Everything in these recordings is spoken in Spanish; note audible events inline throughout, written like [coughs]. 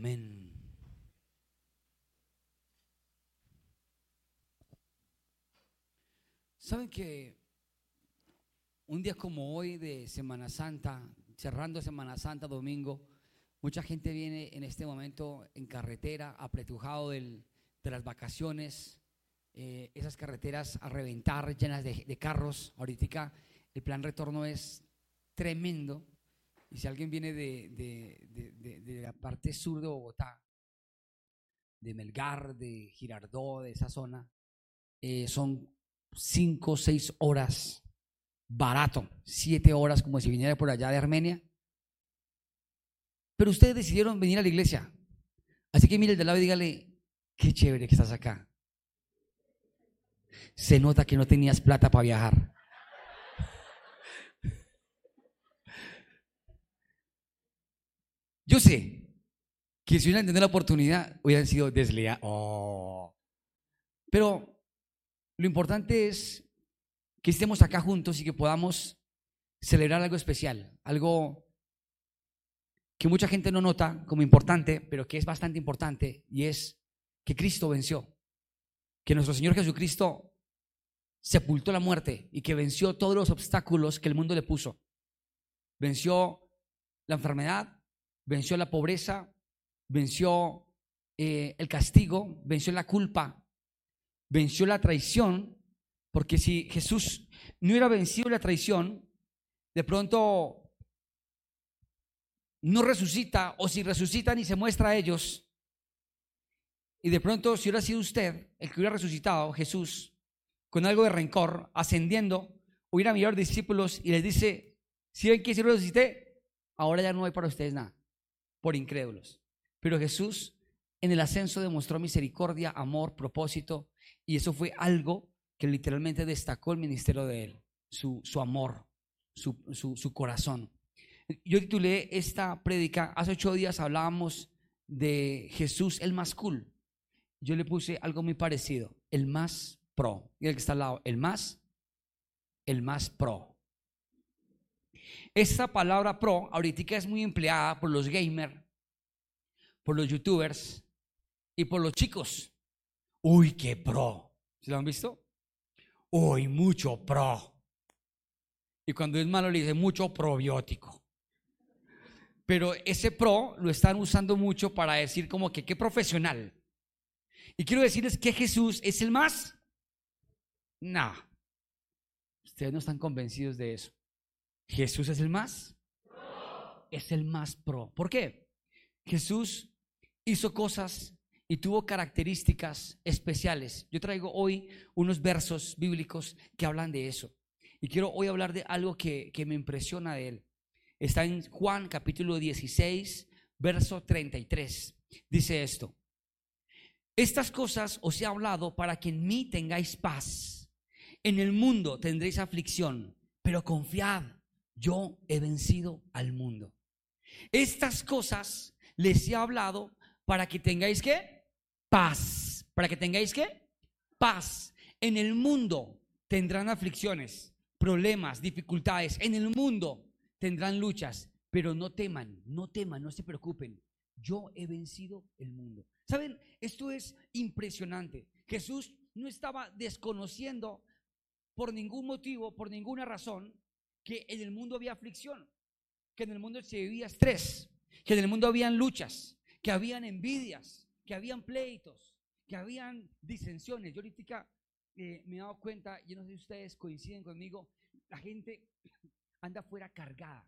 Amén. ¿Saben que un día como hoy de Semana Santa, cerrando Semana Santa, domingo, mucha gente viene en este momento en carretera, apretujado del, de las vacaciones, eh, esas carreteras a reventar, llenas de, de carros. Ahorita el plan retorno es tremendo. Y si alguien viene de, de, de, de, la parte sur de Bogotá, de Melgar, de Girardó, de esa zona, eh, son cinco o seis horas barato, siete horas como si viniera por allá de Armenia. Pero ustedes decidieron venir a la iglesia. Así que mire el de lado y dígale, qué chévere que estás acá. Se nota que no tenías plata para viajar. Yo sé que si hubieran tenido la oportunidad, hubieran sido desleales. Oh. Pero lo importante es que estemos acá juntos y que podamos celebrar algo especial, algo que mucha gente no nota como importante, pero que es bastante importante, y es que Cristo venció, que nuestro Señor Jesucristo sepultó la muerte y que venció todos los obstáculos que el mundo le puso. Venció la enfermedad, venció la pobreza, venció eh, el castigo, venció la culpa, venció la traición, porque si Jesús no hubiera vencido la traición, de pronto no resucita, o si resucitan y se muestra a ellos, y de pronto si hubiera sido usted el que hubiera resucitado, Jesús, con algo de rencor, ascendiendo, hubiera mirado a los discípulos y les dice, si ven que si resucité, ahora ya no hay para ustedes nada, por incrédulos. Pero Jesús en el ascenso demostró misericordia, amor, propósito, y eso fue algo que literalmente destacó el ministerio de él, su, amor, su, su, su corazón. Yo titulé esta prédica, hace ocho días hablábamos de Jesús el más cool. Yo le puse algo muy parecido, el más pro. Y el que está al lado, el más, el más pro. Esta palabra pro ahorita es muy empleada por los gamers, por los youtubers y por los chicos. Uy, qué pro. ¿Se lo han visto? Uy, mucho pro. Y cuando es malo le dice mucho probiótico. Pero ese pro lo están usando mucho para decir como que qué profesional. Y quiero decirles que Jesús es el más. No. Ustedes no están convencidos de eso. Jesús es el más. Es el más pro. ¿Por qué? Jesús hizo cosas y tuvo características especiales. Yo traigo hoy unos versos bíblicos que hablan de eso. Y quiero hoy hablar de algo que, que me impresiona de él. Está en Juan capítulo 16, verso 33. Dice esto. Estas cosas os he hablado para que en mí tengáis paz. En el mundo tendréis aflicción, pero confiad, yo he vencido al mundo. Estas cosas les he hablado para que tengáis que paz. Para que tengáis que paz. En el mundo tendrán aflicciones, problemas, dificultades. En el mundo tendrán luchas, pero no teman, no teman, no se preocupen. Yo he vencido el mundo. ¿Saben? Esto es impresionante. Jesús no estaba desconociendo por ningún motivo, por ninguna razón, que en el mundo había aflicción, que en el mundo se vivía estrés, que en el mundo habían luchas, que habían envidias, que habían pleitos, que habían disensiones. Yo ahorita eh, me he dado cuenta, yo no sé si ustedes coinciden conmigo, la gente [coughs] anda fuera cargada.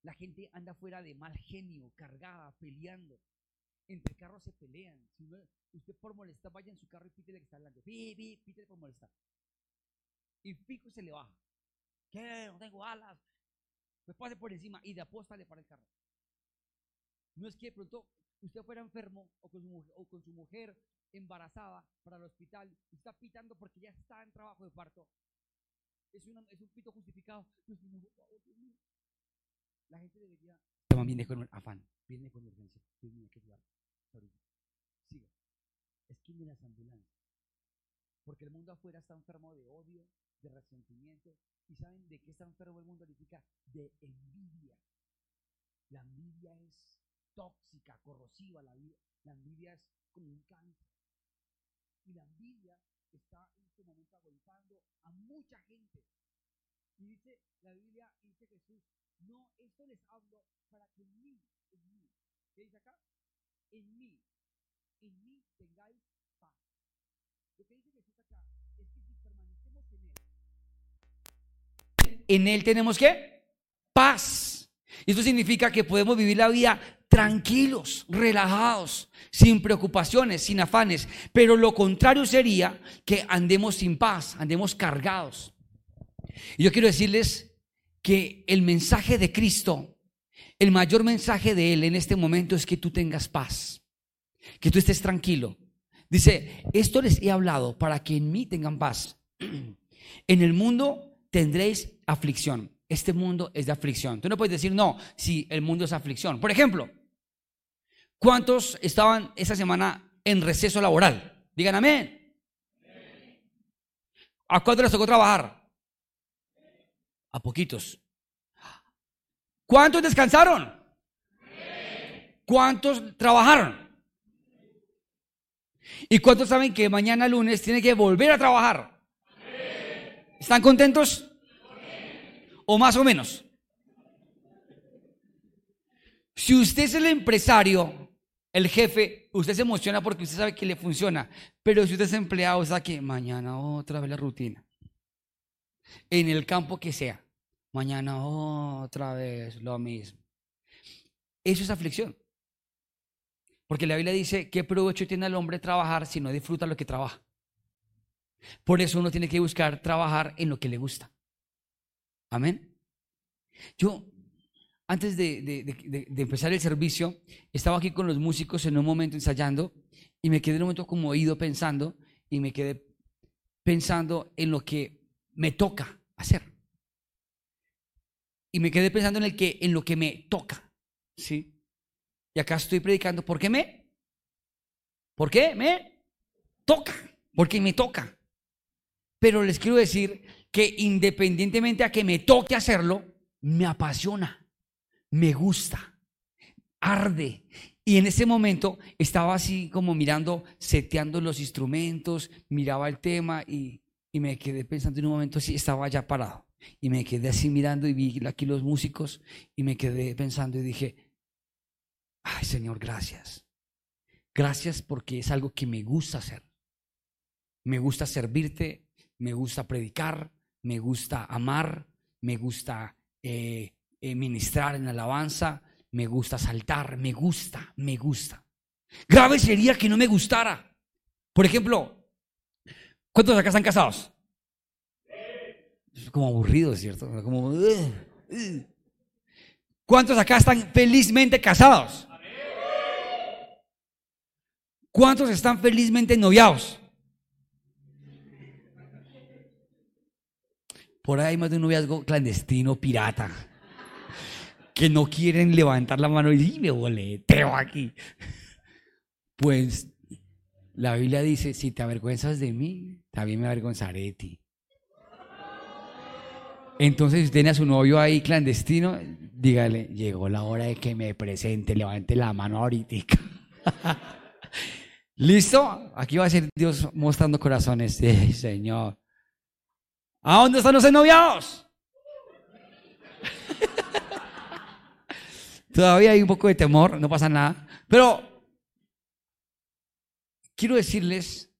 La gente anda fuera de mal genio, cargada, peleando. Entre carros se pelean. Si usted por molestar, vaya en su carro y pítele que está hablando. Pi, pítele por molestar. Y pico se le baja. ¿Qué? No tengo alas. Pues pase por encima y de apóstale para el carro. No es que de pronto usted fuera enfermo o con su, o con su mujer embarazada para el hospital y está pitando porque ya está en trabajo de parto. Es, una, es un pito justificado. La gente debería. Viene con afán, viene con urgencia. Viene que llevar. Siga. Las ambulancias. Porque el mundo afuera está enfermo de odio, de resentimiento. ¿Y saben de qué está enfermo el mundo ahorita? De envidia. La envidia es tóxica, corrosiva. La, la envidia es como un cáncer. Y la envidia está en este momento agolpando a mucha gente. Y dice la Biblia, dice Jesús, no, esto les hablo para que en mí, en mí, ¿qué dice acá? En mí, en mí tengáis paz. Lo dice Jesús acá es que si permanecemos en Él, en Él tenemos que paz. Y esto significa que podemos vivir la vida tranquilos, relajados, sin preocupaciones, sin afanes. Pero lo contrario sería que andemos sin paz, andemos cargados. Y yo quiero decirles que el mensaje de Cristo, el mayor mensaje de Él en este momento es que tú tengas paz, que tú estés tranquilo. Dice, esto les he hablado para que en mí tengan paz. [clears throat] En el mundo tendréis aflicción. Este mundo es de aflicción. Tú no puedes decir, no, si el mundo es aflicción. Por ejemplo, ¿cuántos estaban esta semana en receso laboral? Digan amén. ¿A cuántos les tocó trabajar? A poquitos. ¿Cuántos descansaron? ¿Cuántos trabajaron? ¿Y cuántos saben que mañana lunes tiene que volver a trabajar? ¿Están contentos? ¿O más o menos? Si usted es el empresario, el jefe, usted se emociona porque usted sabe que le funciona. Pero si usted es empleado, sabe que mañana otra vez la rutina. En el campo que sea, mañana otra vez lo mismo. Eso es aflicción. Porque la Biblia dice, ¿qué provecho tiene el hombre trabajar si no disfruta lo que trabaja? Por eso uno tiene que buscar trabajar en lo que le gusta. Amén. Yo, antes de, empezar el servicio, estaba aquí con los músicos en un momento ensayando y me quedé en un momento como oído pensando y me quedé pensando en lo que me toca hacer. Y me quedé pensando en, el que, en lo que me toca. ¿sí? Y acá estoy predicando, ¿por qué me? ¿Por qué me? Toca, porque me toca. Pero les quiero decir que independientemente a que me toque hacerlo, me apasiona, me gusta, arde. Y en ese momento estaba así como mirando, seteando los instrumentos, miraba el tema y, y me quedé pensando en un momento así, estaba ya parado. Y me quedé así mirando y vi aquí los músicos y me quedé pensando y dije, ay Señor, gracias. Gracias porque es algo que me gusta hacer. Me gusta servirte, me gusta predicar, me gusta amar, me gusta eh, eh, ministrar en alabanza, me gusta saltar, me gusta, me gusta. Grave sería que no me gustara. Por ejemplo, ¿cuántos acá están casados? Es como aburrido, ¿cierto? Como, ¿Cuántos acá están felizmente casados? ¿Cuántos están felizmente noviados? Por ahí hay más de un noviazgo clandestino, pirata, que no quieren levantar la mano y me boleteo aquí. Pues la Biblia dice, si te avergüenzas de mí, también me avergonzaré de ti. Entonces, si tiene a su novio ahí clandestino, dígale, llegó la hora de que me presente, levante la mano ahorita. [laughs] ¿Listo? Aquí va a ser Dios mostrando corazones. Sí, Señor. ¿A dónde están los ennoviados? [laughs] Todavía hay un poco de temor, no pasa nada. Pero quiero decirles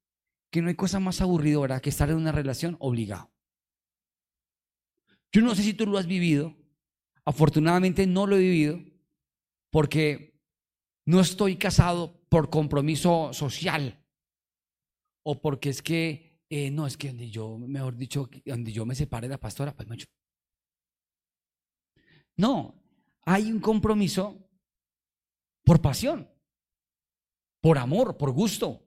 que no hay cosa más aburridora que estar en una relación obligado. Yo no sé si tú lo has vivido. Afortunadamente no lo he vivido porque no estoy casado por compromiso social o porque es que eh, no, es que donde yo, mejor dicho, donde yo me separe de la pastora, pues mucho. No, hay un compromiso por pasión, por amor, por gusto.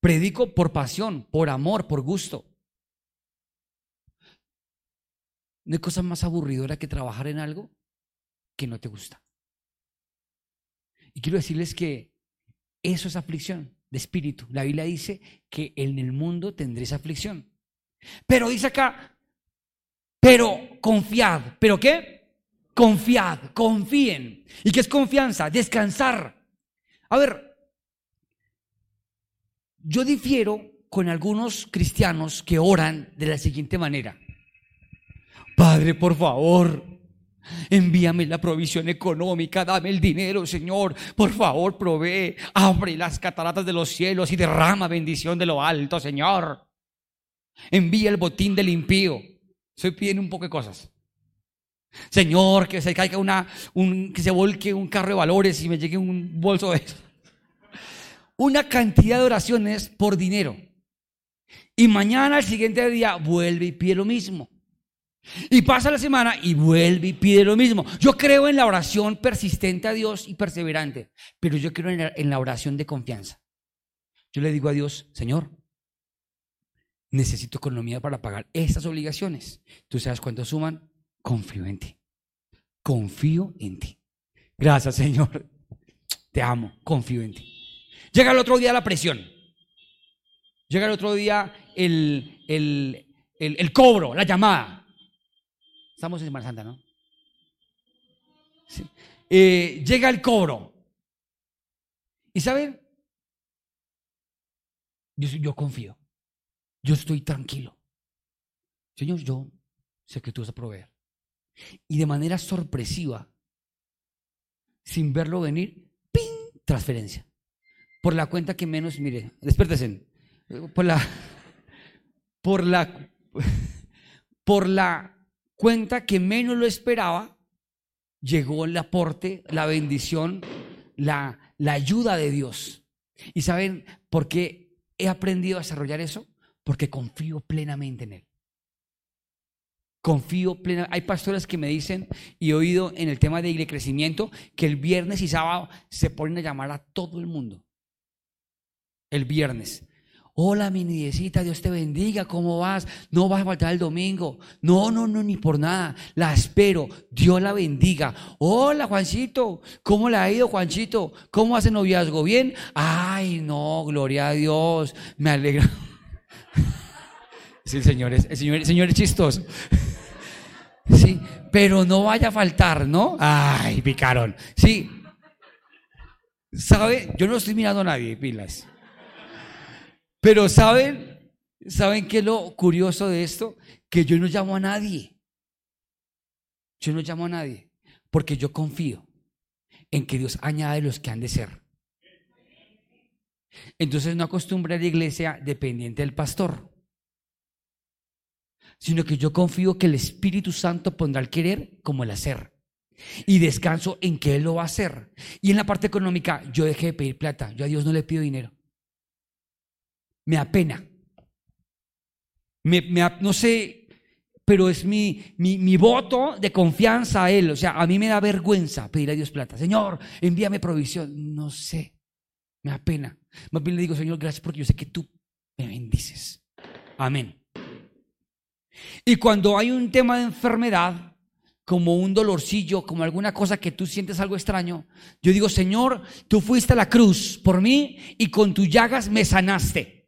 Predico por pasión, por amor, por gusto. No hay cosa más aburridora que trabajar en algo que no te gusta. Y quiero decirles que eso es aflicción de espíritu. La Biblia dice que en el mundo tendréis aflicción. Pero dice acá, pero confiad. ¿Pero qué? Confiad, confíen. ¿Y qué es confianza? Descansar. A ver, yo difiero con algunos cristianos que oran de la siguiente manera. Padre, por favor, envíame la provisión económica, dame el dinero, Señor. Por favor, provee, abre las cataratas de los cielos y derrama bendición de lo alto, Señor. Envía el botín del impío. Estoy pidiendo un poco de cosas. Señor, que se caiga una, un, que se volque un carro de valores y me llegue un bolso de eso. Una cantidad de oraciones por dinero. Y mañana, el siguiente día, vuelve y pide lo mismo. Y pasa la semana y vuelve y pide lo mismo. Yo creo en la oración persistente a Dios y perseverante, pero yo creo en la, oración de confianza. Yo le digo a Dios, Señor, necesito economía para pagar estas obligaciones. ¿Tú sabes cuánto suman? Confío en ti. Confío en ti. Gracias, Señor. Te amo. Confío en ti. Llega el otro día la presión. Llega el otro día el, el, cobro, la llamada. Estamos en Semana Santa, ¿no? Eh, llega el cobro. Y saben, yo, confío. Yo estoy tranquilo. Señor, yo sé que tú vas a proveer. Y de manera sorpresiva, sin verlo venir, ¡ping! Transferencia. Por la cuenta que menos, mire, despiértese. Por la, [laughs] por la, [laughs] por la cuenta que menos lo esperaba, llegó el aporte, la bendición, la, la ayuda de Dios. ¿Y saben por qué he aprendido a desarrollar eso? Porque confío plenamente en Él. Confío plenamente. Hay pastores que me dicen, y he oído en el tema de crecimiento, que el viernes y sábado se ponen a llamar a todo el mundo. El viernes. Hola, mi niñecita, Dios te bendiga, ¿cómo vas? No vas a faltar el domingo. No, no, no, ni por nada. La espero. Dios la bendiga. Hola, Juancito. ¿Cómo le ha ido, Juanchito? ¿Cómo hace noviazgo? ¿Bien? Ay, no, gloria a Dios. Me alegra. [laughs] Sí, el Señor es, el señor. [laughs] Sí, pero no vaya a faltar, ¿no? Ay, picaron. Sí. ¿Sabe? Yo no estoy mirando a nadie, pilas. Pero ¿saben? ¿Saben qué es lo curioso de esto? Que yo no llamo a nadie. Yo no llamo a nadie. Porque yo confío en que Dios añade los que han de ser. Entonces no acostumbré a la iglesia dependiente del pastor sino que yo confío que el Espíritu Santo pondrá el querer como el hacer. Y descanso en que Él lo va a hacer. Y en la parte económica, yo dejé de pedir plata. Yo a Dios no le pido dinero. Me apena. Me, no sé, pero es mi, mi, mi, voto de confianza a Él. O sea, a mí me da vergüenza pedir a Dios plata. Señor, envíame provisión. No sé, me apena. Más bien le digo, Señor, gracias porque yo sé que tú me bendices. Amén. Y cuando hay un tema de enfermedad, como un dolorcillo, como alguna cosa que tú sientes algo extraño, yo digo, Señor, tú fuiste a la cruz por mí y con tus llagas me sanaste.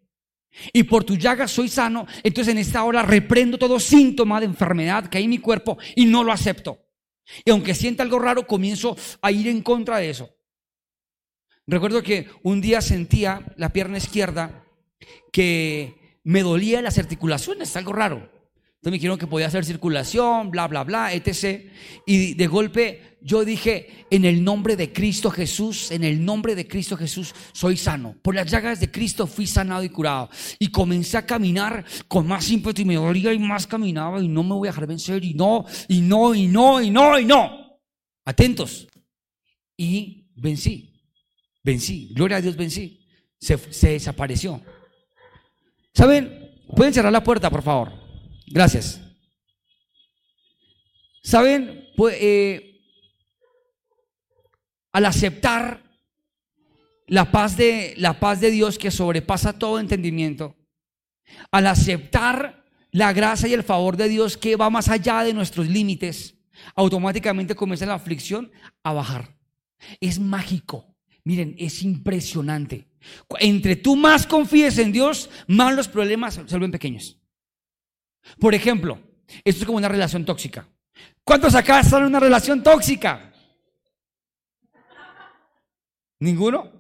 Y por tus llagas soy sano, entonces en esta hora reprendo todo síntoma de enfermedad que hay en mi cuerpo y no lo acepto. Y aunque sienta algo raro, comienzo a ir en contra de eso. Recuerdo que un día sentía la pierna izquierda que me dolía las articulaciones, algo raro. Entonces me dijeron que podía hacer circulación, bla, bla, bla, etc. Y de golpe yo dije, en el nombre de Cristo Jesús, en el nombre de Cristo Jesús, soy sano. Por las llagas de Cristo fui sanado y curado. Y comencé a caminar con más ímpetu y me dolía y más caminaba y no me voy a dejar vencer y no, y no, y no, y no, y no. Atentos. Y vencí, vencí, gloria a Dios, vencí. Se, desapareció. ¿Saben? Pueden cerrar la puerta, por favor. Gracias. ¿Saben? Pues, eh, al aceptar la paz, de, la paz de Dios que sobrepasa todo entendimiento, al aceptar la gracia y el favor de Dios que va más allá de nuestros límites, automáticamente comienza la aflicción a bajar. Es mágico. Miren, es impresionante. Entre tú más confíes en Dios, más los problemas se vuelven pequeños. Por ejemplo, esto es como una relación tóxica. ¿Cuántos acá están en una relación tóxica? ¿Ninguno?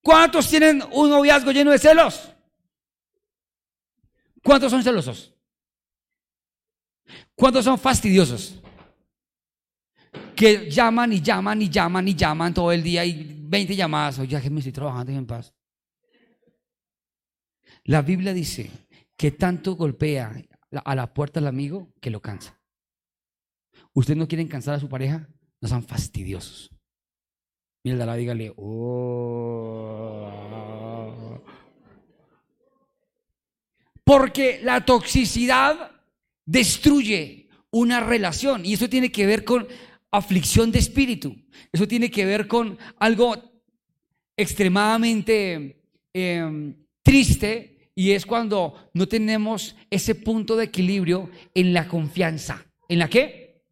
¿Cuántos tienen un noviazgo lleno de celos? ¿Cuántos son celosos? ¿Cuántos son fastidiosos? Que llaman y llaman y llaman y llaman todo el día y 20 llamadas. Oye, que me estoy trabajando en paz. La Biblia dice que tanto golpea a la puerta del amigo que lo cansa. ¿Ustedes no quieren cansar a su pareja? No sean fastidiosos. Mira, la dígale, oh. Porque la toxicidad destruye una relación y eso tiene que ver con aflicción de espíritu. Eso tiene que ver con algo extremadamente em, triste y es cuando no tenemos ese punto de equilibrio en la confianza. ¿En la qué?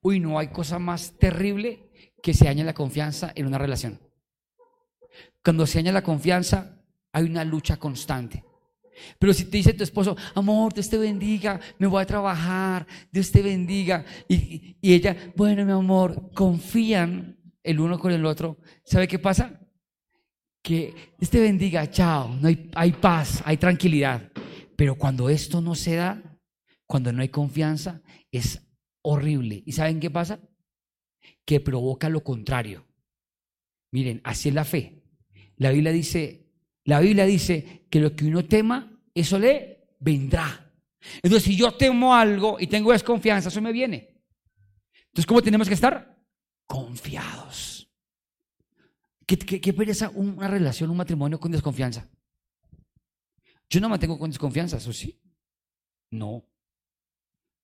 Uy, no hay cosa más terrible que se daña la confianza en una relación. Cuando se daña la confianza, hay una lucha constante. Pero si te dice tu esposo, amor, Dios te bendiga, me voy a trabajar, Dios te bendiga, y, ella, bueno, mi amor, confían el uno con el otro, ¿sabe qué pasa? Que Dios te bendiga, chao, no hay, hay paz, hay tranquilidad. Pero cuando esto no se da, cuando no hay confianza, es horrible. ¿Y saben qué pasa? Que provoca lo contrario. Miren, así es la fe. La Biblia dice, la Biblia dice que lo que uno tema, eso le vendrá. Entonces, si yo temo algo y tengo desconfianza, eso me viene. Entonces, ¿cómo tenemos que estar? Confiados. ¿Qué, pereza una relación, un matrimonio con desconfianza? Yo no mantengo con desconfianza, ¿eso sí? No.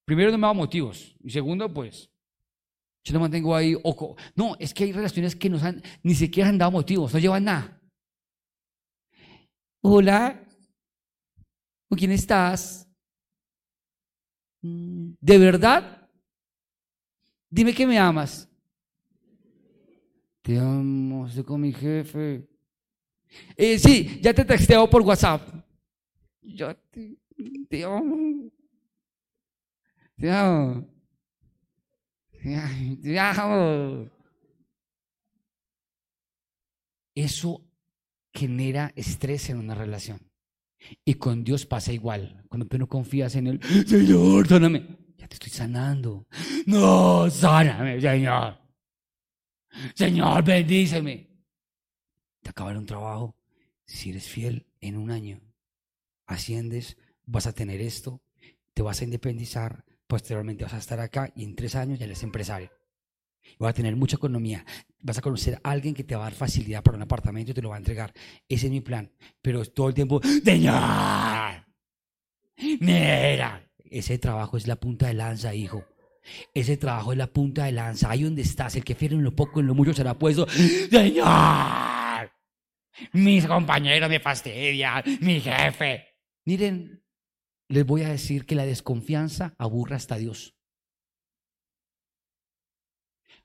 Primero, no me da motivos. Y segundo, pues, yo no mantengo ahí ojo. No, es que hay relaciones que nos han, ni siquiera han dado motivos, no llevan nada. Hola, ¿con quién estás? ¿De verdad? Dime que me amas. Te amo, estoy con mi jefe. Eh, sí, ya te texteo por WhatsApp. Yo te amo. Te amo. Eso genera estrés en una relación. Y con Dios pasa igual. Cuando tú no confías en Él, Señor, sáname. Ya te estoy sanando. No, sáname, Señor. Señor, bendíceme. Te acabará un trabajo. Si eres fiel en un año, asciendes, vas a tener esto, te vas a independizar, posteriormente vas a estar acá y en tres años ya eres empresario. Vas a tener mucha economía. Vas a conocer a alguien que te va a dar facilidad para un apartamento y te lo va a entregar. Ese es mi plan. Pero todo el tiempo, Señor, mira, ese trabajo es la punta de lanza, hijo. Ese trabajo es la punta de lanza. Ahí donde estás, el que fiere en lo poco, en lo mucho será puesto. Señor, mis compañeros me fastidian, mi jefe. Miren, les voy a decir que la desconfianza aburra hasta Dios.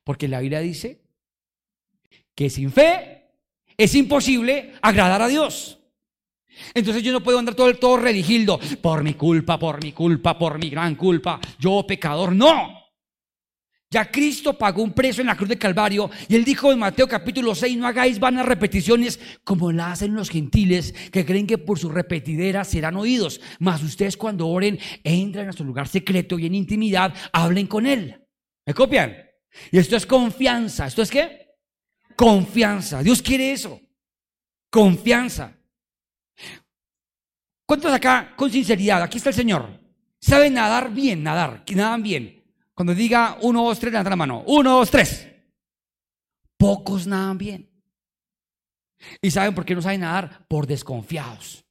Porque la Biblia dice que sin fe es imposible agradar a Dios. Entonces yo no puedo andar todo el todo redigildo por mi culpa, por mi culpa, por mi gran culpa, yo pecador. No. Ya Cristo pagó un precio en la cruz de Calvario y él dijo en Mateo capítulo 6, no hagáis vanas repeticiones como la hacen los gentiles que creen que por su repetidera serán oídos. Mas ustedes cuando oren, entren a su lugar secreto y en intimidad hablen con él. ¿Me copian? Y esto es confianza. ¿Esto es qué? Confianza. Dios quiere eso. Confianza. ¿Cuántos acá con sinceridad? Aquí está el Señor. Saben nadar bien, nadar, que nadan bien. Cuando diga uno, dos, tres, levanta la mano. Uno, dos, tres. Pocos nadan bien. ¿Y saben por qué no saben nadar? Por desconfiados.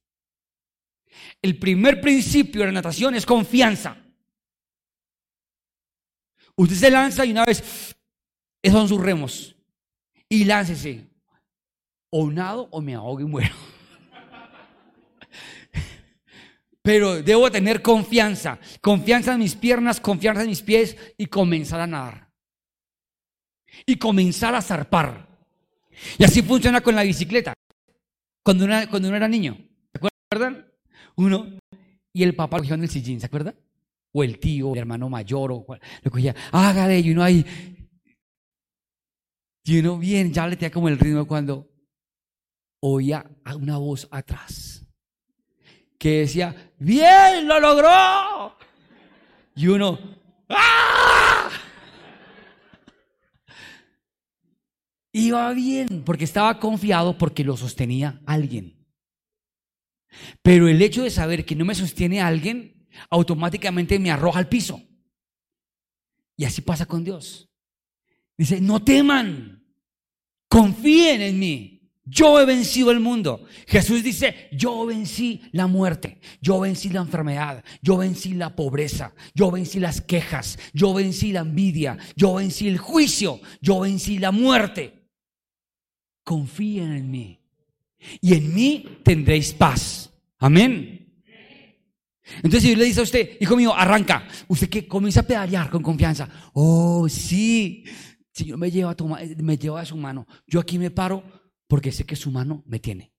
El primer principio de la natación es confianza. Usted se lanza y una vez, esos son sus remos. Y láncese. O nado o me ahogo y muero. Pero debo tener confianza, confianza en mis piernas, confianza en mis pies y comenzar a nadar. Y comenzar a zarpar. Y así funciona con la bicicleta. Cuando uno, cuando uno era niño, ¿se acuerdan? Uno y el papá cogió en el sillín, ¿se acuerdan? o el tío, el hermano mayor, o cual- lo cogía, hágale, y uno ahí, y uno bien, ya le tenía como el ritmo cuando oía una voz atrás que decía, bien, lo logró. Y uno, ¡ah! Iba bien, porque estaba confiado porque lo sostenía alguien. Pero el hecho de saber que no me sostiene alguien, automáticamente me arroja al piso. Y así pasa con Dios. Dice, no teman, confíen en mí. Yo he vencido el mundo. Jesús dice, yo vencí la muerte, yo vencí la enfermedad, yo vencí la pobreza, yo vencí las quejas, yo vencí la envidia, yo vencí el juicio, yo vencí la muerte. Confíen en mí. Y en mí tendréis paz. Amén. Entonces Dios le dice a usted, hijo mío, arranca. Usted que comienza a pedalear con confianza. Oh, sí. Señor me lleva, a tu me lleva a su mano. Yo aquí me paro porque sé que su mano me tiene.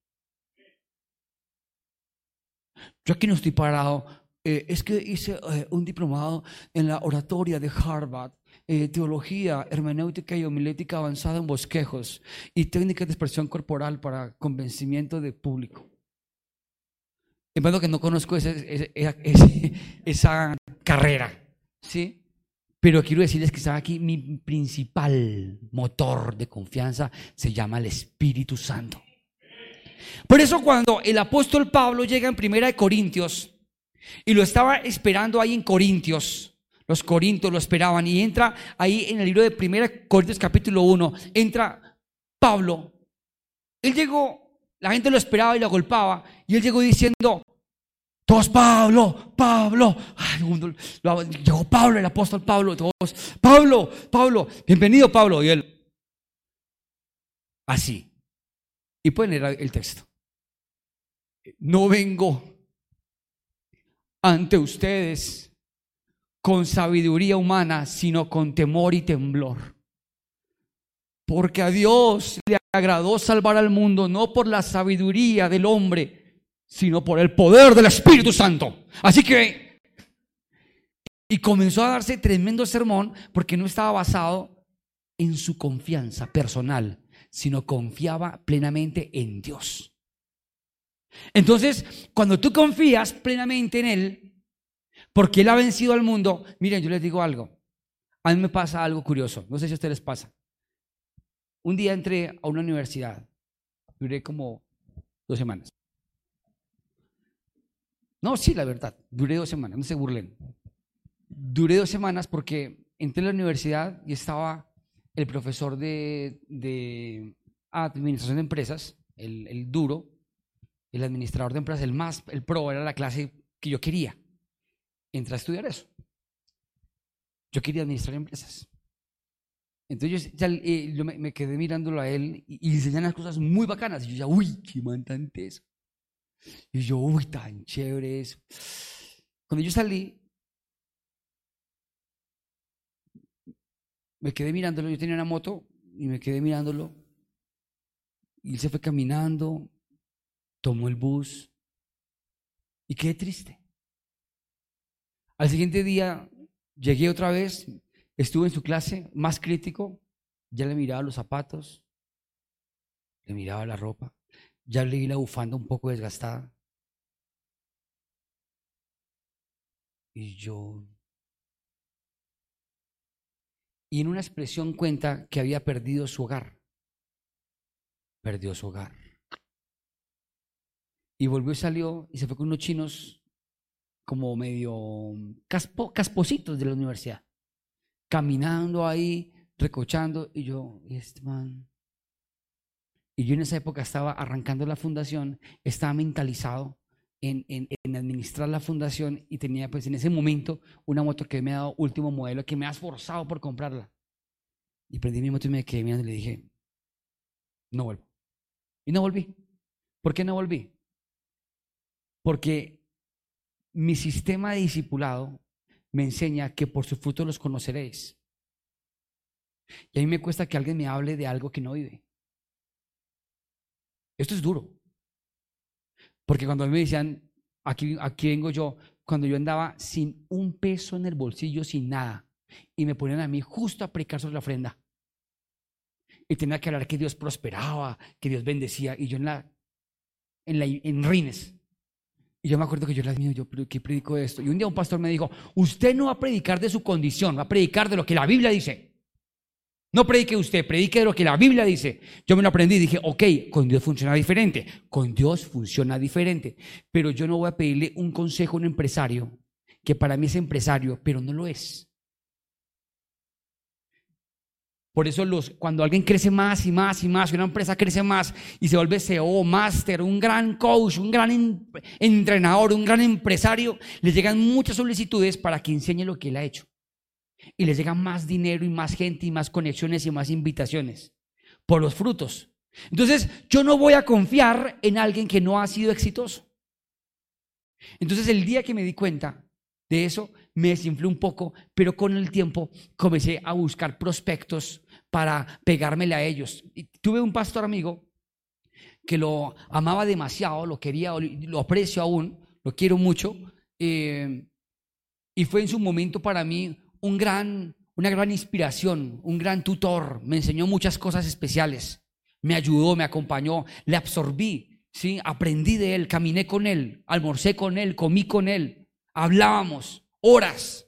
Yo aquí no estoy parado. eh, es que hice eh, un diplomado en la oratoria de Harvard, eh, teología, hermenéutica y homilética avanzada en bosquejos y técnicas de expresión corporal para convencimiento de público. En que no conozco ese- ese- ese- [laughs] esa carrera, ¿sí? Pero quiero decirles que está aquí mi principal motor de confianza se llama el Espíritu Santo. Por eso cuando el apóstol Pablo llega en Primera de Corintios y lo estaba esperando ahí en Corintios, los corintios lo esperaban y entra ahí en el libro de Primera de Corintios capítulo 1, entra Pablo. Él llegó, la gente lo esperaba y lo agolpaba y él llegó diciendo, todos Pablo, Pablo. Ay, llegó Pablo, el apóstol Pablo, todos, Pablo, Pablo, bienvenido Pablo. Y él, así. Y pueden leer el texto. No vengo ante ustedes con sabiduría humana, sino con temor y temblor. Porque a Dios le agradó salvar al mundo no por la sabiduría del hombre, sino por el poder del Espíritu Santo. Así que, y comenzó a darse tremendo sermón porque no estaba basado en su confianza personal, sino confiaba plenamente en Dios. Entonces, cuando tú confías plenamente en Él, porque Él ha vencido al mundo, miren, yo les digo algo, a mí me pasa algo curioso, no sé si a ustedes les pasa. Un día entré a una universidad, duré como dos semanas. No, sí, la verdad, duré dos semanas, no se burlen. Duré dos semanas porque entré a la universidad y estaba el profesor de, de administración de empresas, el, duro, el administrador de empresas, el más, el pro, era la clase que yo quería. Entré a estudiar eso. Yo quería administrar empresas. Entonces yo, eh, me, quedé mirándolo a él y, y enseñan las cosas muy bacanas. Y yo ya, uy, qué man tan teso. Y yo, uy, tan chévere eso. Cuando yo salí, me quedé mirándolo. Yo tenía una moto y me quedé mirándolo. Y él se fue caminando, tomó el bus y quedé triste. Al siguiente día llegué otra vez, estuve en su clase, más crítico, ya le miraba los zapatos, le miraba la ropa, ya le vi la bufanda un poco desgastada. Y yo... Y en una expresión cuenta que había perdido su hogar. Perdió su hogar. Y volvió y salió y se fue con unos chinos como medio caspo, caspositos de la universidad. Caminando ahí, recochando. Y yo, ¿y este man? Y yo en esa época estaba arrancando la fundación, estaba mentalizado en, en, administrar la fundación y tenía pues en ese momento una moto que me ha dado último modelo, que me ha esforzado por comprarla. Y prendí mi moto y me quedé mirando y le dije, no vuelvo. Y no volví. ¿Por qué no volví? Porque mi sistema de discipulado me enseña que por sus frutos los conoceréis. Y a mí me cuesta que alguien me hable de algo que no vive. Esto es duro. Porque cuando me decían, aquí, aquí vengo yo, cuando yo andaba sin un peso en el bolsillo, sin nada, y me ponían a mí justo a predicar sobre la ofrenda. Y tenía que hablar que Dios prosperaba, que Dios bendecía, y yo en la, en en rines. Y yo me acuerdo que yo las mío, yo, ¿qué predico esto? Y un día un pastor me dijo, usted no va a predicar de su condición, va a predicar de lo que la Biblia dice. No predique usted, predique lo que la Biblia dice. Yo me lo aprendí y dije, ok, con Dios funciona diferente. Con Dios funciona diferente. Pero yo no voy a pedirle un consejo a un empresario que para mí es empresario, pero no lo es. Por eso los, cuando alguien crece más y más y más, una empresa crece más y se vuelve CEO, máster, un gran coach, un gran entrenador, un gran empresario, le llegan muchas solicitudes para que enseñe lo que él ha hecho y les llega más dinero y más gente y más conexiones y más invitaciones por los frutos. Entonces, yo no voy a confiar en alguien que no ha sido exitoso. Entonces, el día que me di cuenta de eso, me desinflé un poco, pero con el tiempo comencé a buscar prospectos para pegármele a ellos. Y tuve un pastor amigo que lo amaba demasiado, lo quería, lo aprecio aún, lo quiero mucho, eh, y fue en su momento para mí un gran, una gran inspiración, un gran tutor, me enseñó muchas cosas especiales, me ayudó, me acompañó, le absorbí, ¿sí? aprendí de él, caminé con él, almorcé con él, comí con él, hablábamos horas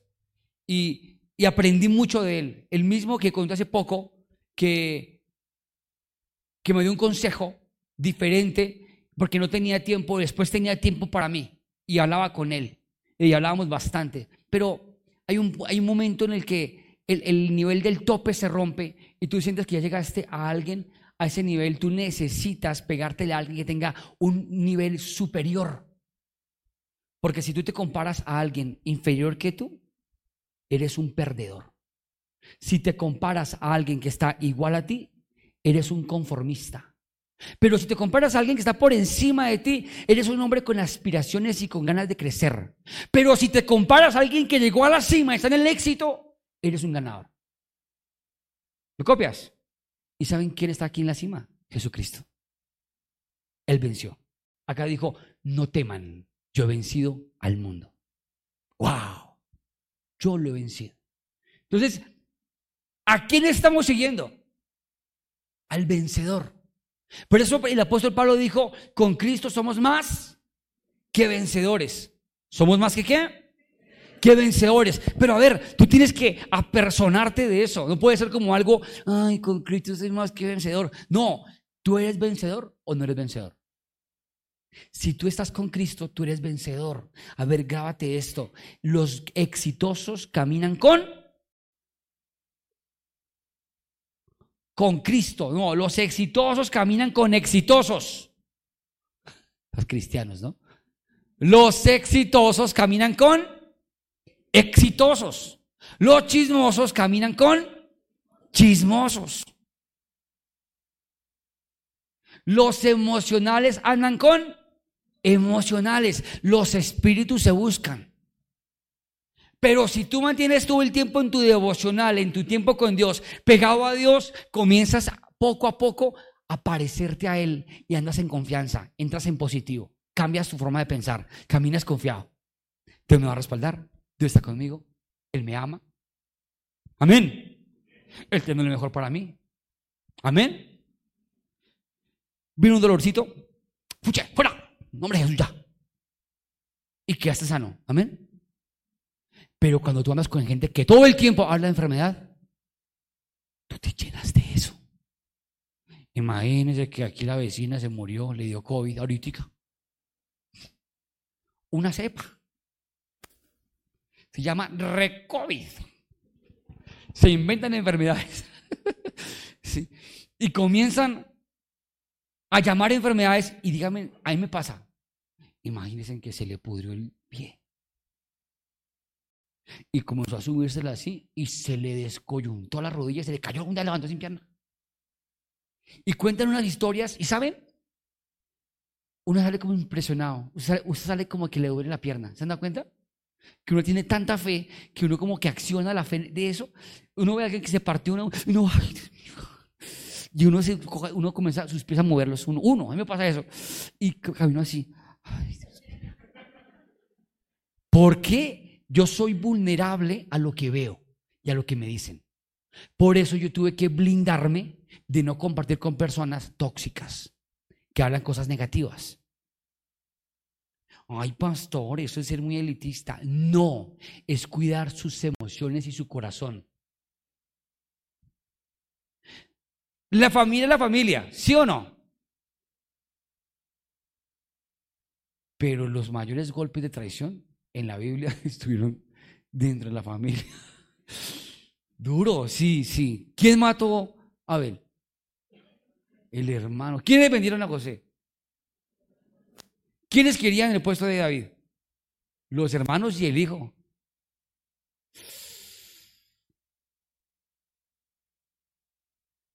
y, y aprendí mucho de él. El mismo que contó hace poco que, que me dio un consejo diferente porque no tenía tiempo, después tenía tiempo para mí y hablaba con él y hablábamos bastante. Pero hay un, hay un momento en el que el, el, nivel del tope se rompe y tú sientes que ya llegaste a alguien, a ese nivel, tú necesitas pegártele a alguien que tenga un nivel superior. Porque si tú te comparas a alguien inferior que tú, eres un perdedor. Si te comparas a alguien que está igual a ti, eres un conformista. Pero si te comparas a alguien que está por encima de ti, eres un hombre con aspiraciones y con ganas de crecer. Pero si te comparas a alguien que llegó a la cima y está en el éxito, eres un ganador. ¿Lo copias? ¿Y saben quién está aquí en la cima? Jesucristo. Él venció. Acá dijo, no teman, yo he vencido al mundo. ¡Wow! Yo lo he vencido. Entonces, ¿a quién estamos siguiendo? Al vencedor. Por eso el apóstol Pablo dijo, con Cristo somos más que vencedores. ¿Somos más que qué? Que vencedores. Pero a ver, tú tienes que apersonarte de eso. No puede ser como algo, ay, con Cristo soy más que vencedor. No, ¿tú eres vencedor o no eres vencedor? Si tú estás con Cristo, tú eres vencedor. A ver, grábate esto. Los exitosos caminan con con Cristo. No, los exitosos caminan con exitosos. Los cristianos, ¿no? Los exitosos caminan con exitosos. Los chismosos caminan con chismosos. Los emocionales andan con emocionales. Los espíritus se buscan. Pero si tú mantienes todo el tiempo en tu devocional, en tu tiempo con Dios, pegado a Dios, comienzas poco a poco a parecerte a Él y andas en confianza, entras en positivo, cambias tu forma de pensar, caminas confiado. Dios me va a respaldar, Dios está conmigo, Él me ama. Amén. Él tiene lo mejor para mí. Amén. Vino un dolorcito, fucha, fuera, nombre de Jesús ya. Y quedaste sano. Amén. Pero cuando tú andas con gente que todo el tiempo habla de enfermedad, tú te llenas de eso. Imagínense que aquí la vecina se murió, le dio COVID ahorita. Una cepa. Se llama Recovid. Se inventan enfermedades. [laughs] Y comienzan a llamar enfermedades y díganme, a mí me pasa. Imagínense que se le pudrió el pie. Y comenzó a subírsela así y se le descoyuntó la rodilla, se le cayó un día levantó sin pierna. Y cuentan unas historias, ¿y saben? Uno sale como impresionado, usted sale, como que le duele la pierna, ¿se han dado cuenta? Que uno tiene tanta fe que uno como que acciona la fe de eso. Uno ve a alguien que se partió uno, uno, y uno, se, uno comienza sus pies a moverlos, uno, uno, a mí me pasa eso. Y camino así, ay, Porque yo soy vulnerable a lo que veo y a lo que me dicen. Por eso yo tuve que blindarme de no compartir con personas tóxicas que hablan cosas negativas. Ay, pastor, eso es ser muy elitista. No, es cuidar sus emociones y su corazón. La familia es la familia, ¿sí o no? Pero los mayores golpes de traición en la Biblia [laughs] estuvieron dentro de la familia. [laughs] Duro, sí, sí. ¿Quién mató a Abel? El hermano. ¿Quiénes vendieron a José? ¿Quiénes querían el puesto de David? Los hermanos y el hijo.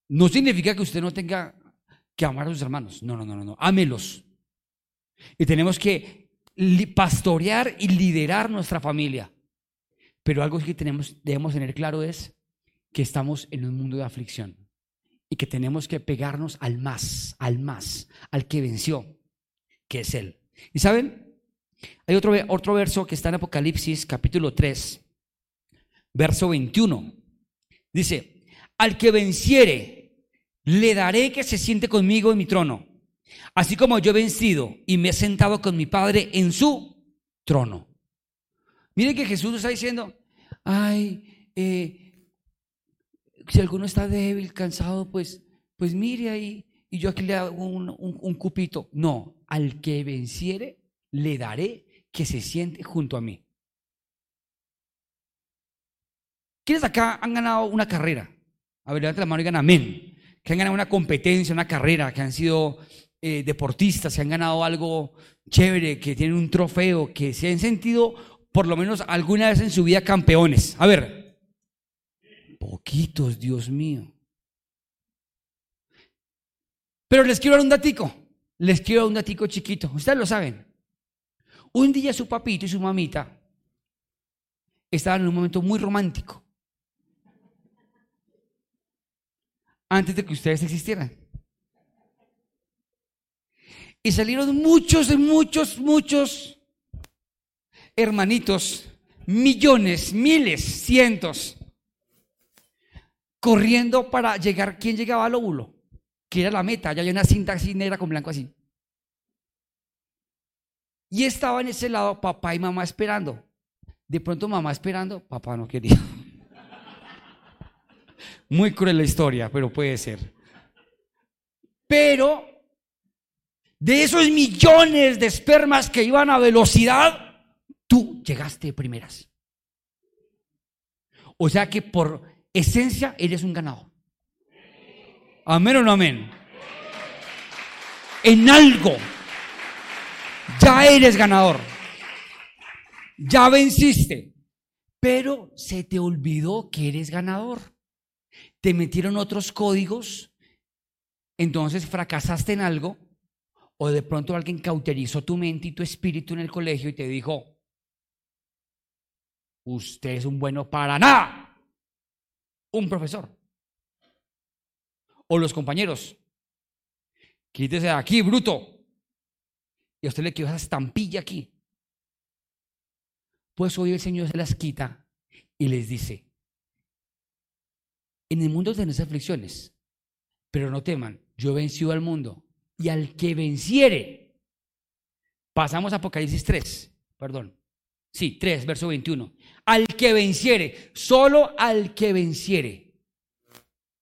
No significa que usted no tenga que amar a sus hermanos. No, no, no, no. Ámelos. Y tenemos que pastorear y liderar nuestra familia. Pero algo que tenemos, debemos tener claro es que estamos en un mundo de aflicción y que tenemos que pegarnos al más, al más, al que venció, que es Él. Y saben, hay otro, otro verso que está en Apocalipsis capítulo 3, verso 21. Dice, al que venciere, le daré que se siente conmigo en mi trono, así como yo he vencido y me he sentado con mi Padre en su trono. Miren que Jesús está diciendo, ay, eh, si alguno está débil, cansado, pues, pues mire ahí, y yo aquí le hago un, un cupito. No, al que venciere, le daré que se siente junto a mí. ¿Quiénes acá han ganado una carrera? A ver, levanta la mano y digan amén. Que han ganado una competencia, una carrera, que han sido eh, deportistas, que han ganado algo chévere, que tienen un trofeo, que se han sentido por lo menos alguna vez en su vida campeones. A ver, poquitos, Dios mío. Pero les quiero dar un datico. Les quiero dar un datico chiquito. Ustedes lo saben. Un día su papito y su mamita estaban en un momento muy romántico. Antes de que ustedes existieran. Y salieron muchos, muchos, muchos hermanitos, millones, miles, cientos, corriendo para llegar. ¿Quién llegaba al óvulo? Que era la meta, ya había una cinta así negra con blanco así. Y estaba en ese lado papá y mamá esperando. De pronto mamá esperando, papá no quería. [laughs] Muy cruel la historia, pero puede ser. Pero de esos millones de espermas que iban a velocidad, Tú llegaste de primeras. O sea que por esencia eres un ganador. Amén o no amén. En algo ya eres ganador. Ya venciste. Pero se te olvidó que eres ganador. Te metieron otros códigos. Entonces fracasaste en algo. O de pronto alguien cauterizó tu mente y tu espíritu en el colegio y te dijo, Usted es un bueno para nada. Un profesor. O los compañeros. Quítese de aquí, bruto. Y a usted le quedó esa estampilla aquí. Pues hoy el Señor se las quita y les dice, en el mundo tenéis aflicciones, pero no teman, yo he vencido al mundo. Y al que venciere, pasamos a Apocalipsis 3, perdón. Sí, 3, verso 21. Al que venciere, solo al que venciere.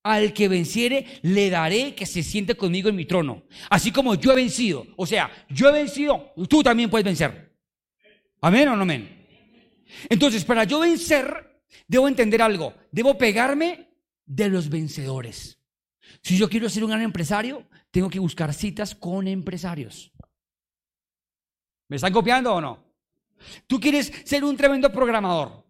Al que venciere, le daré que se siente conmigo en mi trono. Así como yo he vencido. O sea, yo he vencido, tú también puedes vencer. Amén o no amén. Entonces, para yo vencer, debo entender algo. Debo pegarme de los vencedores. Si yo quiero ser un gran empresario, tengo que buscar citas con empresarios. ¿Me están copiando o no? Tú quieres ser un tremendo programador.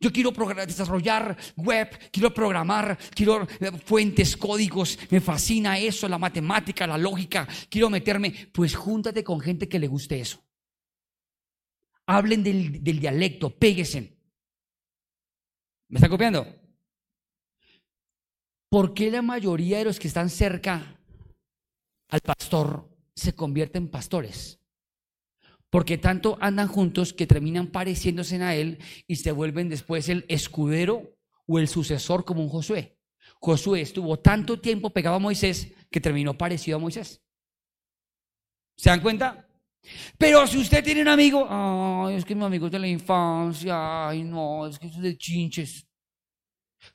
Yo quiero desarrollar web, quiero programar, quiero eh, fuentes, códigos, me fascina eso, la matemática, la lógica, quiero meterme. Pues júntate con gente que le guste eso. Hablen del, del dialecto, péguesen. ¿Me está copiando? ¿Por qué la mayoría de los que están cerca al pastor se convierten en pastores? Porque tanto andan juntos que terminan pareciéndose a él y se vuelven después el escudero o el sucesor como un Josué. Josué estuvo tanto tiempo pegado a Moisés que terminó parecido a Moisés. ¿Se dan cuenta? Pero si usted tiene un amigo, ay, es que mi amigo es de la infancia, ay, no, es que es de chinches,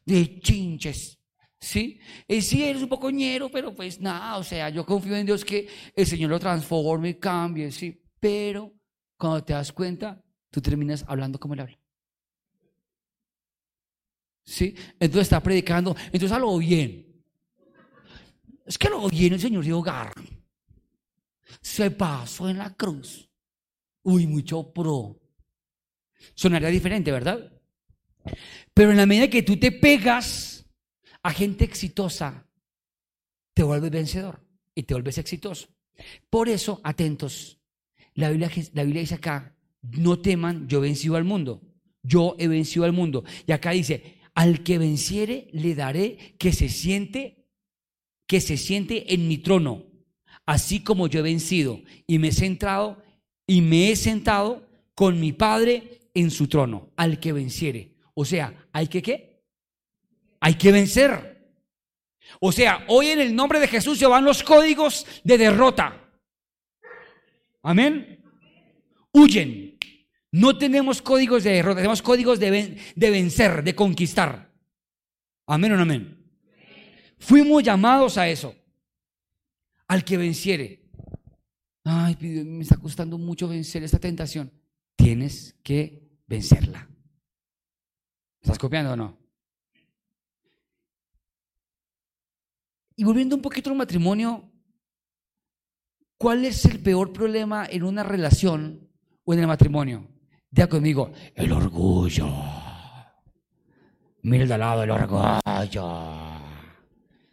de chinches. ¿Sí? Y sí, eres un poco ñero, pero pues nada, o sea, yo confío en Dios que el Señor lo transforme y cambie, ¿sí? Pero cuando te das cuenta, tú terminas hablando como él habla. ¿Sí? Entonces está predicando, entonces lo bien. Es que lo bien el Señor de hogar. Se pasó en la cruz. Uy, mucho pro. Sonaría diferente, ¿verdad? Pero en la medida que tú te pegas a gente exitosa, te vuelves vencedor y te vuelves exitoso. Por eso, atentos. La Biblia, la Biblia dice acá, no teman, yo he vencido al mundo. Yo he vencido al mundo. Y acá dice, al que venciere le daré que se siente, que se siente en mi trono, así como yo he vencido y me he centrado y me he sentado con mi Padre en su trono, al que venciere. O sea, hay que qué? Hay que vencer. O sea, hoy en el nombre de Jesús se van los códigos de derrota. Amén. Huyen. No tenemos códigos de derrota, tenemos códigos de, de vencer, de conquistar. Amén o no amén. Fuimos llamados a eso. Al que venciere. Ay, me está costando mucho vencer esta tentación. Tienes que vencerla. ¿Estás copiando o no? Y volviendo un poquito al matrimonio, ¿cuál es el peor problema en una relación o en el matrimonio? Ya conmigo, el orgullo. Mira de lado el orgullo.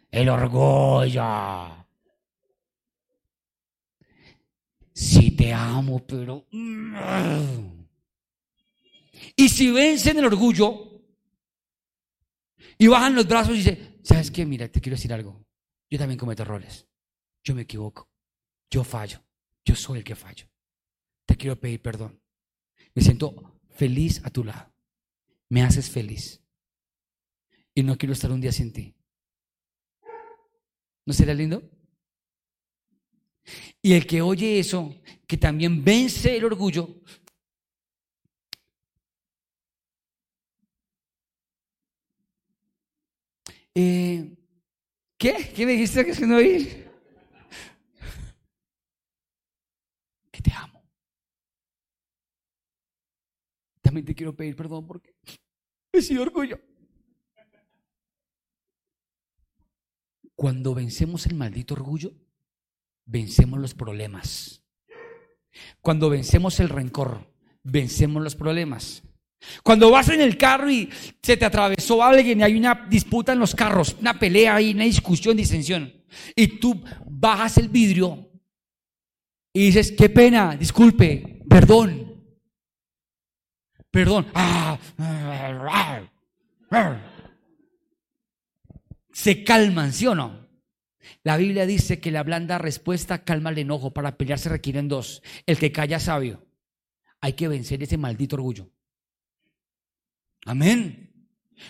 El orgullo. Si te amo, pero... Y si vencen el orgullo y bajan los brazos y dicen, ¿sabes qué? Mira, te quiero decir algo. Yo también cometo errores. Yo me equivoco. Yo fallo. Yo soy el que fallo. Te quiero pedir perdón. Me siento feliz a tu lado. Me haces feliz. Y no quiero estar un día sin ti. ¿No sería lindo? Y el que oye eso, que también vence el orgullo, eh, ¿Qué? ¿Qué me dijiste que se no oí? Que te amo. También te quiero pedir perdón porque he sido orgullo. Cuando vencemos el maldito orgullo, vencemos los problemas. Cuando vencemos el rencor, vencemos los problemas. Cuando vas en el carro y se te atravesó alguien y hay una disputa en los carros, una pelea ahí, una discusión, disensión, y tú bajas el vidrio y dices, qué pena, disculpe, perdón, perdón, se calman, ¿sí o no? La Biblia dice que la blanda respuesta calma el enojo, para pelear se requieren dos, el que calla sabio, hay que vencer ese maldito orgullo. Amén.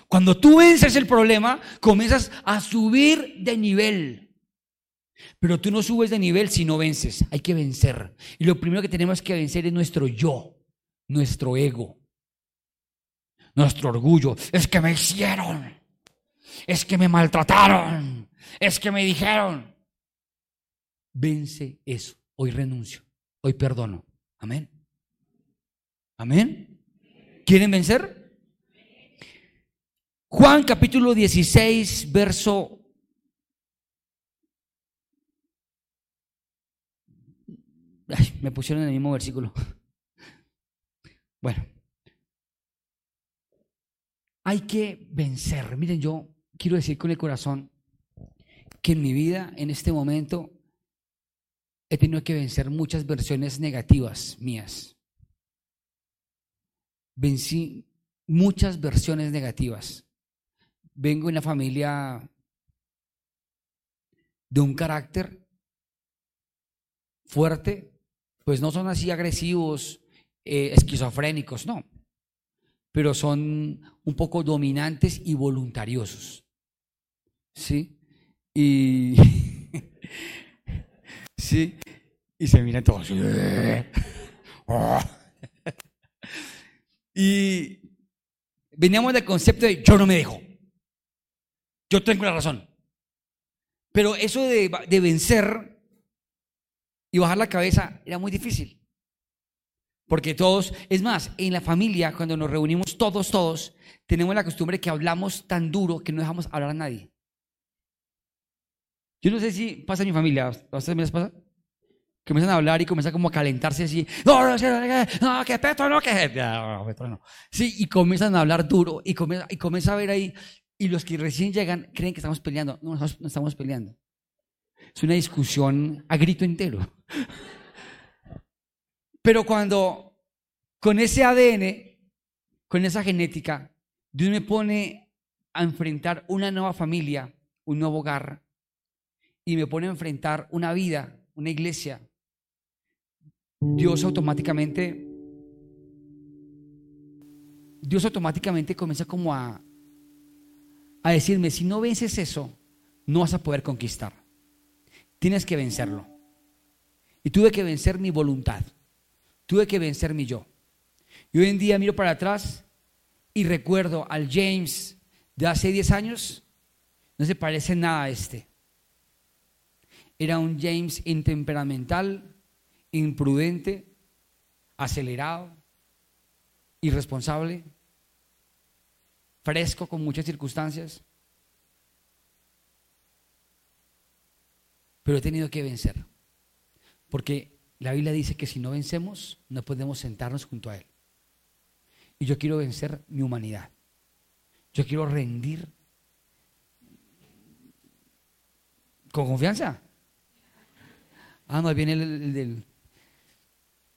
Cuando tú vences el problema, comienzas a subir de nivel. Pero tú no subes de nivel si no vences. Hay que vencer. Y lo primero que tenemos que vencer es nuestro yo, nuestro ego, nuestro orgullo. Es que me hicieron. Es que me maltrataron. Es que me dijeron. Vence eso. Hoy renuncio. Hoy perdono. Amén. Amén. ¿Quieren vencer? Juan capítulo 16, verso... me pusieron en el mismo versículo. Bueno, hay que vencer. Miren, yo quiero decir con el corazón que en mi vida, en este momento, he tenido que vencer muchas versiones negativas mías. Vencí muchas versiones negativas vengo de una familia de un carácter fuerte, pues no son así agresivos, eh, esquizofrénicos, no. Pero son un poco dominantes y voluntariosos. ¿Sí? Y. [laughs] sí. Y se miran todos. [laughs] y veníamos del concepto de yo no me dejo. Yo tengo la razón. Pero eso de, de vencer y bajar la cabeza era muy difícil. Porque todos, es más, en la familia, cuando nos reunimos todos, todos, tenemos la costumbre que hablamos tan duro que no dejamos hablar a nadie. Yo no sé si pasa en mi familia, ¿a ustedes me les pasa? Comienzan a hablar y comienzan como a calentarse así, no, no, no, que Petro no, que no, Petro no. Sí, y comienzan a hablar duro y comienza, y comienza a ver ahí, y los que recién llegan creen que estamos peleando. No, no estamos peleando. Es una discusión a grito entero. [laughs] Pero cuando con ese ADN, con esa genética, Dios me pone a enfrentar una nueva familia, un nuevo hogar, y me pone a enfrentar una vida, una iglesia, Dios automáticamente, Dios automáticamente comienza como a, a decirme, si no vences eso, no vas a poder conquistar. Tienes que vencerlo. Y tuve que vencer mi voluntad. Tuve que vencer mi yo. Y hoy en día miro para atrás y recuerdo al James de hace 10 años. No se parece nada a este. Era un James intemperamental, imprudente, acelerado, irresponsable, fresco con muchas circunstancias. Pero he tenido que vencer. Porque la Biblia dice que si no vencemos, no podemos sentarnos junto a Él. Y yo quiero vencer mi humanidad. Yo quiero rendir con confianza. Ah, no, viene el, del...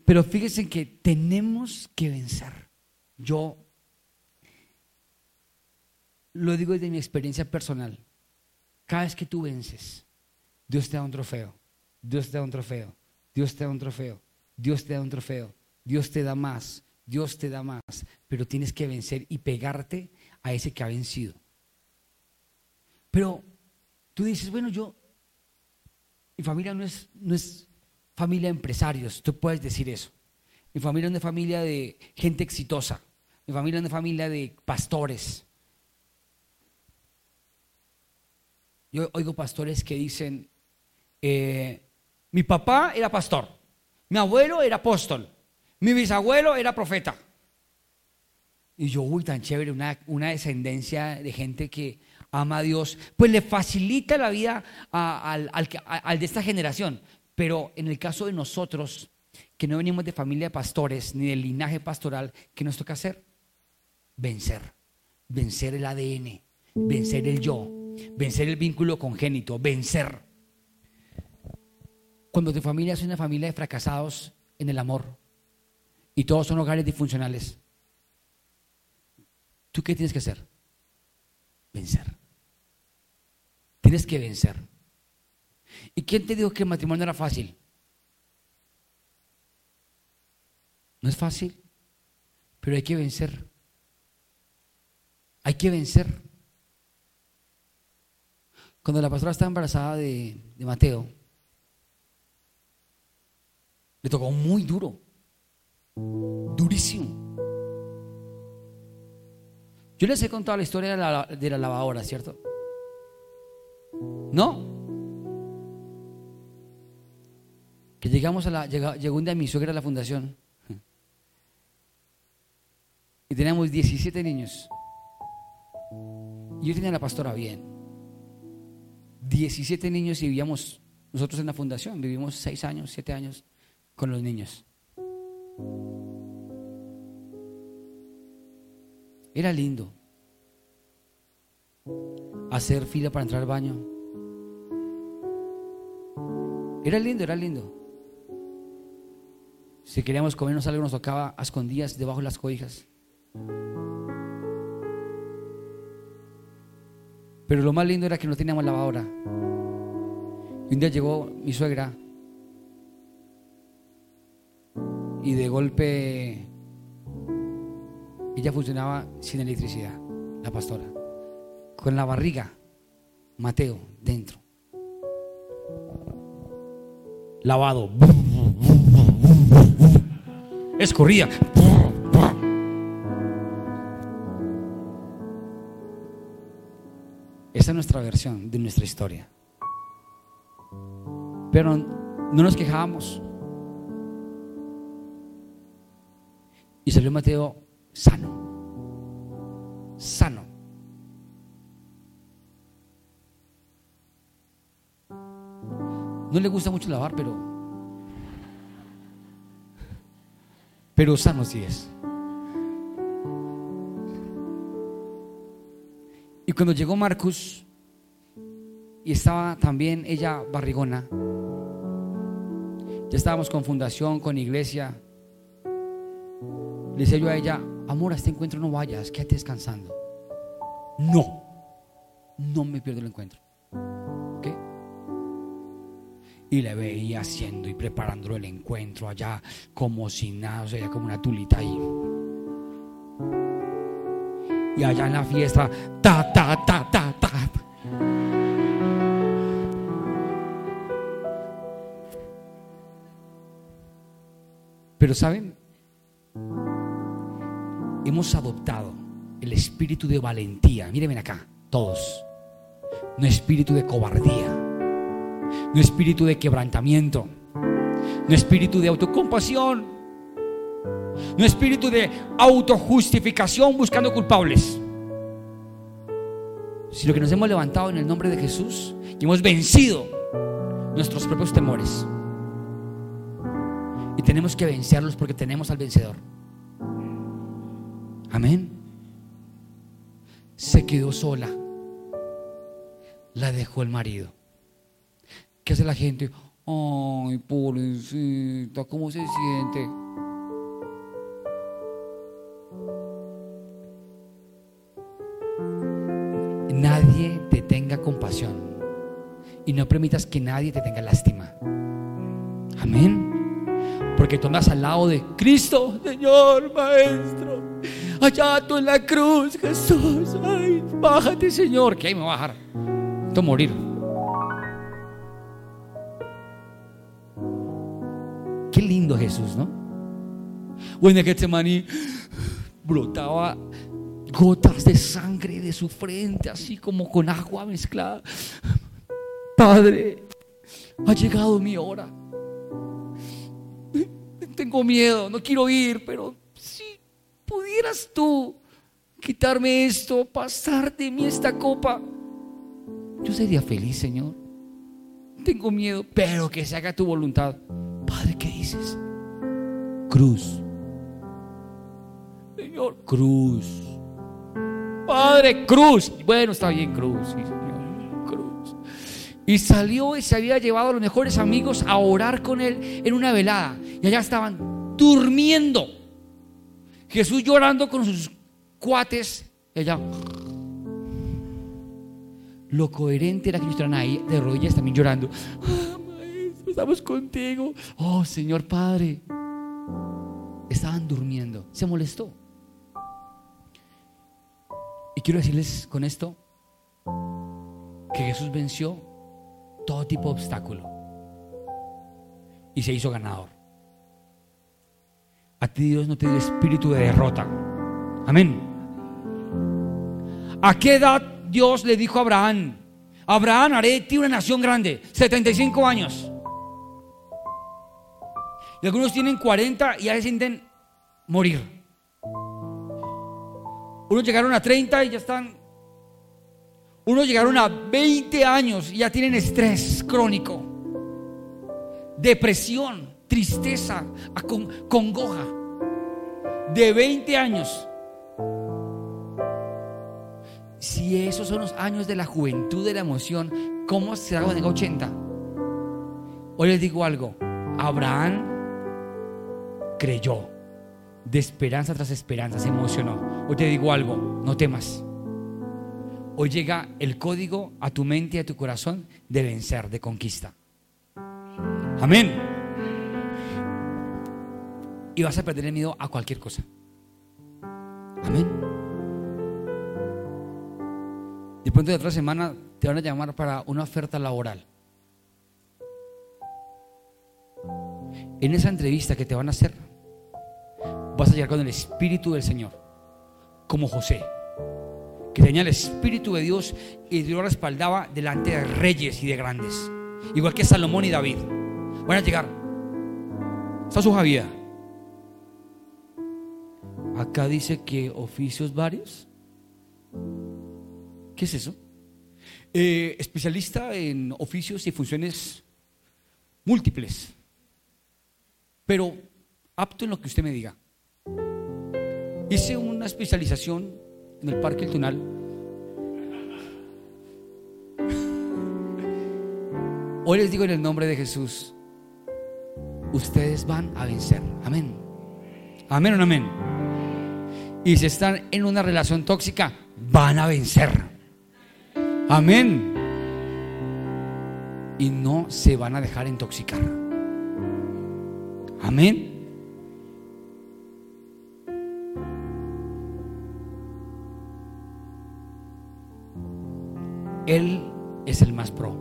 Pero fíjense que tenemos que vencer. Yo lo digo desde mi experiencia personal. Cada vez que tú vences, Dios te da un trofeo. Dios te da un trofeo. Dios te da un trofeo, Dios te da un trofeo, Dios te da más, Dios te da más, pero tienes que vencer y pegarte a ese que ha vencido. Pero tú dices, bueno, yo, mi familia no es, no es familia de empresarios, tú puedes decir eso. Mi familia es una familia de gente exitosa, mi familia es una familia de pastores. Yo oigo pastores que dicen, eh, mi papá era pastor, mi abuelo era apóstol, mi bisabuelo era profeta. Y yo, uy, tan chévere, una, una descendencia de gente que ama a Dios, pues le facilita la vida al, al de esta generación. Pero en el caso de nosotros, que no venimos de familia de pastores ni del linaje pastoral, ¿qué nos toca hacer? Vencer, vencer el ADN, vencer el yo, vencer el vínculo congénito, vencer. Cuando tu familia es una familia de fracasados en el amor y todos son hogares disfuncionales, ¿tú qué tienes que hacer? Vencer. Tienes que vencer. ¿Y quién te dijo que el matrimonio era fácil? No es fácil, pero hay que vencer. Hay que vencer. Cuando la pastora estaba embarazada de, Mateo, le tocó muy duro. Durísimo. Yo les he contado la historia de la, lavadora, ¿cierto? ¿No? Que llegamos a la. Llegó, un día mi suegra a la fundación. Y teníamos 17 niños. Y yo tenía la pastora bien. 17 niños y vivíamos nosotros en la fundación. Vivimos 6 años, 7 años con los niños. Era lindo hacer fila para entrar al baño. Era lindo, era lindo. Si queríamos comernos algo, nos tocaba a escondidas debajo de las cobijas. Pero lo más lindo era que no teníamos lavadora. Y un día llegó mi suegra y de golpe ella funcionaba sin electricidad, la pastora, con la barriga, Mateo, dentro. Lavado. Escorría. Esa es nuestra versión de nuestra historia. Pero no nos quejábamos. Y salió Mateo sano. Sano. No le gusta mucho lavar, pero. Pero sano sí es. Cuando llegó Marcus, y estaba también ella barrigona, ya estábamos con fundación, con iglesia. Le decía yo a ella, amor, a este encuentro no vayas, quédate descansando. No, no me pierdo el encuentro. ¿Ok? Y le veía haciendo y preparándolo el encuentro allá, como si nada, o sea, como una tulita ahí. Y allá en la fiesta, ta, ta, ta, ta, ta. Pero saben, hemos adoptado el espíritu de valentía. Mírenme acá, todos. No espíritu de cobardía. No espíritu de quebrantamiento. No espíritu de autocompasión. No espíritu de autojustificación buscando culpables. Sino que nos hemos levantado en el nombre de Jesús y hemos vencido nuestros propios temores. Y tenemos que vencerlos porque tenemos al vencedor. Amén. Se quedó sola. La dejó el marido. ¿Qué hace la gente? Ay, pobrecita, ¿cómo se siente? Nadie te tenga compasión y no permitas que nadie te tenga lástima. Amén. Porque andas al lado de Cristo, Señor, Maestro. Allá tú en la cruz, Jesús. Ay, bájate, Señor. Que ahí me va a bajar. Esto morir. Qué lindo Jesús, ¿no? Bueno, que maní brotaba gotas de sangre de su frente, así como con agua mezclada. Padre, ha llegado mi hora. Tengo miedo, no quiero ir, pero si pudieras tú quitarme esto, pasar de mí esta copa, yo sería feliz, Señor. Tengo miedo, pero que se haga tu voluntad. Padre, ¿qué dices? Cruz. Señor, cruz. Padre, cruz. Bueno, está bien, cruz. señor, cruz. Y salió y se había llevado a los mejores amigos a orar con él en una velada. Y allá estaban durmiendo. Jesús llorando con sus cuates. Y allá. Lo coherente era que estaban ahí de rodillas también llorando. Ah, maestro, estamos contigo. Oh, Señor Padre. Estaban durmiendo. Se molestó. Y quiero decirles con esto que Jesús venció todo tipo de obstáculo y se hizo ganador. A ti Dios no te dio espíritu de derrota. Amén. ¿A qué edad Dios le dijo a Abraham? Abraham, haré de ti una nación grande. 75 años. Y algunos tienen 40 y ya se sienten morir. Unos llegaron a 30 y ya están. Unos llegaron a 20 años y ya tienen estrés crónico, depresión, tristeza, congoja. De 20 años. Si esos son los años de la juventud, de la emoción, ¿cómo se cuando tenga 80? Hoy les digo algo. Abraham creyó de esperanza tras esperanza, se emocionó. Hoy te digo algo, no temas. Hoy llega el código a tu mente y a tu corazón de vencer, de conquista. Amén. y vas a perder el miedo a cualquier cosa. Amén. De pronto de otra semana te van a llamar para una oferta laboral. En esa entrevista que te van a hacer, vas a llegar con el Espíritu del Señor, como José, que tenía el Espíritu de Dios y Dios respaldaba delante de reyes y de grandes, igual que Salomón y David. Van a llegar. Está su vida. Acá dice que oficios varios. ¿Qué es eso? Eh, especialista en oficios y funciones múltiples, pero apto en lo que usted me diga. Hice una especialización en el Parque El Tunal. Hoy les digo en el nombre de Jesús, ustedes van a vencer. Amén. Amén o amén. Y si están en una relación tóxica, van a vencer. Amén. Y no se van a dejar intoxicar. Amén. Él es el más pro.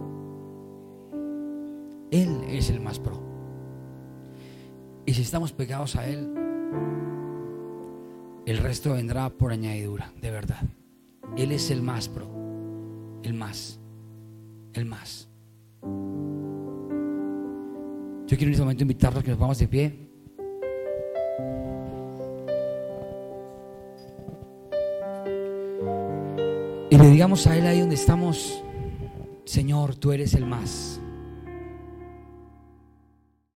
Él es el más pro. Y si estamos pegados a Él, el resto vendrá por añadidura, de verdad. Él es el más pro, el más, el más. Yo quiero en este momento invitarlos a que nos vamos de pie. Le digamos a Él ahí donde estamos, Señor, tú eres el más.